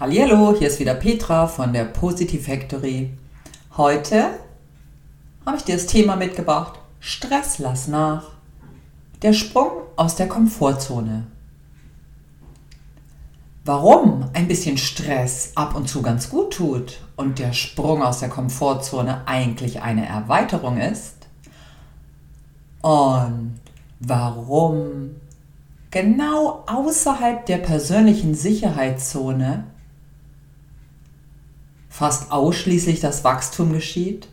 Hallo, hier ist wieder Petra von der Positive Factory. Heute habe ich dir das Thema mitgebracht: Stress lass nach. Der Sprung aus der Komfortzone. Warum ein bisschen Stress ab und zu ganz gut tut und der Sprung aus der Komfortzone eigentlich eine Erweiterung ist und warum genau außerhalb der persönlichen Sicherheitszone fast ausschließlich das Wachstum geschieht?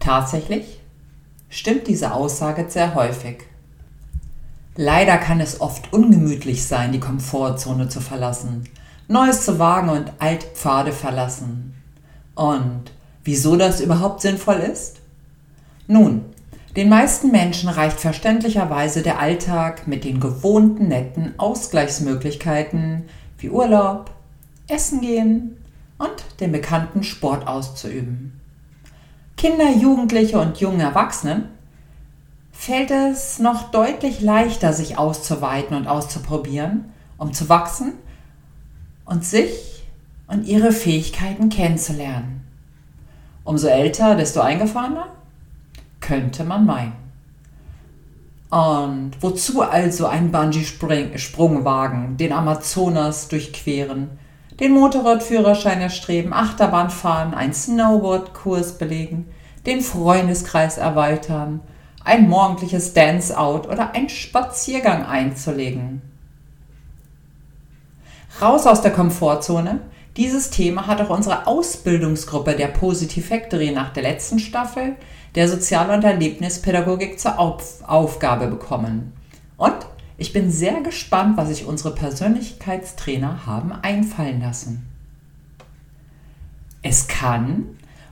Tatsächlich stimmt diese Aussage sehr häufig. Leider kann es oft ungemütlich sein, die Komfortzone zu verlassen, Neues zu wagen und alte Pfade verlassen. Und wieso das überhaupt sinnvoll ist? Nun, den meisten Menschen reicht verständlicherweise der Alltag mit den gewohnten netten Ausgleichsmöglichkeiten wie Urlaub, Essen gehen und den bekannten Sport auszuüben. Kinder, Jugendliche und jungen Erwachsenen fällt es noch deutlich leichter, sich auszuweiten und auszuprobieren, um zu wachsen und sich und ihre Fähigkeiten kennenzulernen. Umso älter, desto eingefahrener, könnte man meinen. Und wozu also ein Bungee-Sprungwagen, den Amazonas durchqueren, den Motorradführerschein erstreben, Achterbahn fahren, einen Snowboardkurs belegen, den Freundeskreis erweitern, ein morgendliches Dance-out oder einen Spaziergang einzulegen. Raus aus der Komfortzone. Dieses Thema hat auch unsere Ausbildungsgruppe der Positive Factory nach der letzten Staffel der Sozial- und Erlebnispädagogik zur Auf Aufgabe bekommen. Und ich bin sehr gespannt, was sich unsere Persönlichkeitstrainer haben einfallen lassen. Es kann,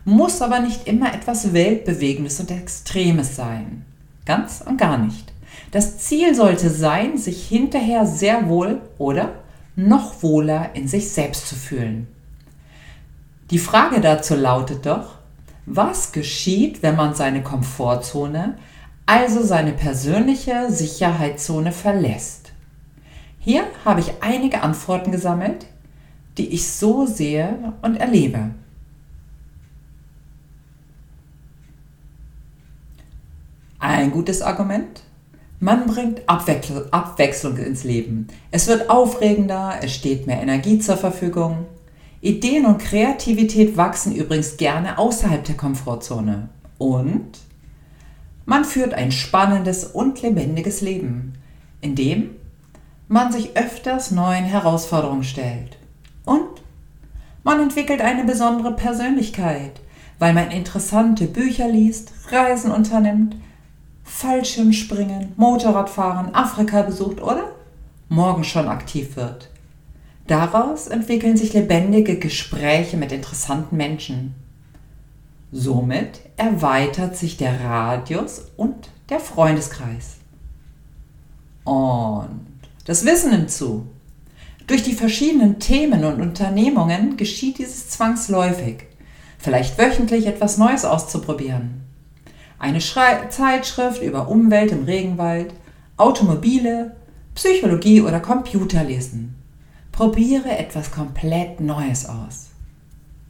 muss aber nicht immer etwas Weltbewegendes und Extremes sein. Ganz und gar nicht. Das Ziel sollte sein, sich hinterher sehr wohl oder noch wohler in sich selbst zu fühlen. Die Frage dazu lautet doch, was geschieht, wenn man seine Komfortzone also seine persönliche Sicherheitszone verlässt. Hier habe ich einige Antworten gesammelt, die ich so sehe und erlebe. Ein gutes Argument? Man bringt Abwechslung ins Leben. Es wird aufregender, es steht mehr Energie zur Verfügung. Ideen und Kreativität wachsen übrigens gerne außerhalb der Komfortzone. Und man führt ein spannendes und lebendiges Leben, in dem man sich öfters neuen Herausforderungen stellt. Und man entwickelt eine besondere Persönlichkeit, weil man interessante Bücher liest, Reisen unternimmt, Fallschirmspringen, Motorradfahren, Afrika besucht oder morgen schon aktiv wird. Daraus entwickeln sich lebendige Gespräche mit interessanten Menschen. Somit erweitert sich der Radius und der Freundeskreis. Und das Wissen nimmt zu. Durch die verschiedenen Themen und Unternehmungen geschieht dieses zwangsläufig, vielleicht wöchentlich etwas Neues auszuprobieren. Eine Schrei Zeitschrift über Umwelt im Regenwald, Automobile, Psychologie oder Computer lesen. Probiere etwas komplett Neues aus.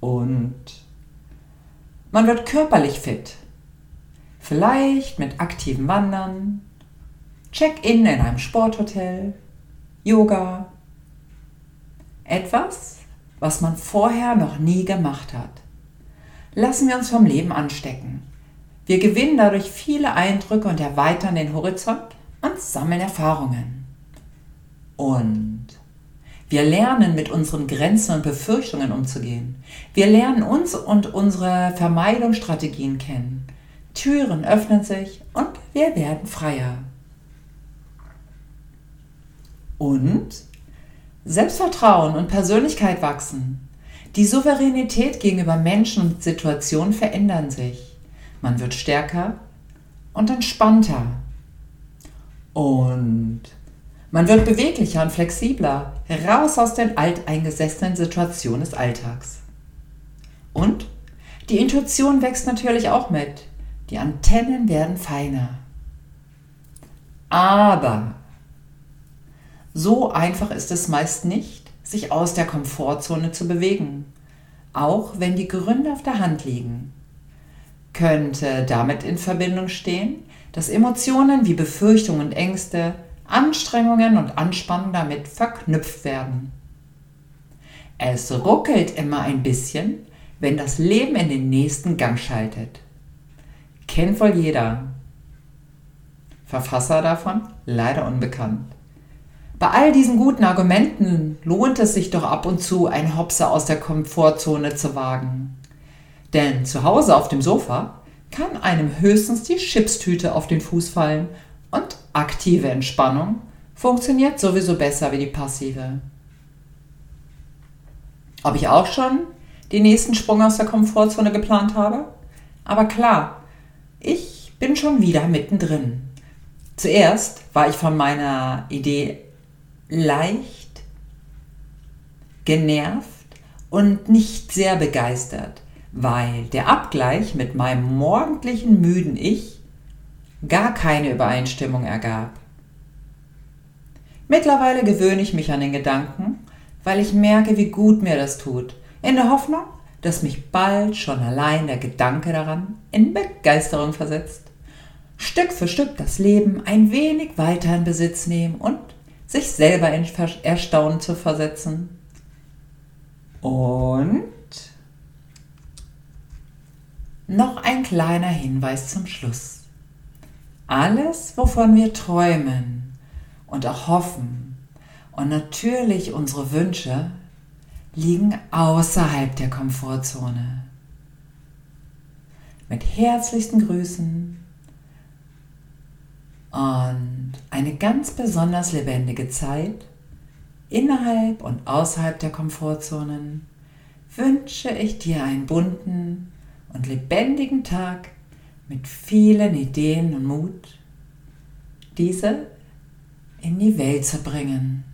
Und man wird körperlich fit. Vielleicht mit aktivem Wandern, Check-in in einem Sporthotel, Yoga. Etwas, was man vorher noch nie gemacht hat. Lassen wir uns vom Leben anstecken. Wir gewinnen dadurch viele Eindrücke und erweitern den Horizont und sammeln Erfahrungen. Und wir lernen mit unseren Grenzen und Befürchtungen umzugehen. Wir lernen uns und unsere Vermeidungsstrategien kennen. Türen öffnen sich und wir werden freier. Und Selbstvertrauen und Persönlichkeit wachsen. Die Souveränität gegenüber Menschen und Situationen verändern sich. Man wird stärker und entspannter. Und man wird beweglicher und flexibler, raus aus den alteingesessenen Situationen des Alltags. Und die Intuition wächst natürlich auch mit. Die Antennen werden feiner. Aber so einfach ist es meist nicht, sich aus der Komfortzone zu bewegen, auch wenn die Gründe auf der Hand liegen. Könnte damit in Verbindung stehen, dass Emotionen wie Befürchtungen und Ängste, Anstrengungen und Anspannung damit verknüpft werden. Es ruckelt immer ein bisschen, wenn das Leben in den nächsten Gang schaltet. Kennt wohl jeder. Verfasser davon leider unbekannt. Bei all diesen guten Argumenten lohnt es sich doch ab und zu, ein Hopser aus der Komfortzone zu wagen. Denn zu Hause auf dem Sofa kann einem höchstens die Chipstüte auf den Fuß fallen und aktive Entspannung funktioniert sowieso besser wie die passive. Ob ich auch schon den nächsten Sprung aus der Komfortzone geplant habe? Aber klar, ich bin schon wieder mittendrin. Zuerst war ich von meiner Idee leicht, genervt und nicht sehr begeistert, weil der Abgleich mit meinem morgendlichen müden Ich gar keine Übereinstimmung ergab. Mittlerweile gewöhne ich mich an den Gedanken, weil ich merke, wie gut mir das tut, in der Hoffnung, dass mich bald schon allein der Gedanke daran in Begeisterung versetzt. Stück für Stück das Leben ein wenig weiter in Besitz nehmen und sich selber in Erstaunen zu versetzen. Und noch ein kleiner Hinweis zum Schluss. Alles, wovon wir träumen und auch hoffen und natürlich unsere Wünsche, liegen außerhalb der Komfortzone. Mit herzlichsten Grüßen und eine ganz besonders lebendige Zeit innerhalb und außerhalb der Komfortzonen wünsche ich dir einen bunten und lebendigen Tag mit vielen Ideen und Mut, diese in die Welt zu bringen.